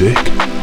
Music.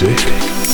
sick.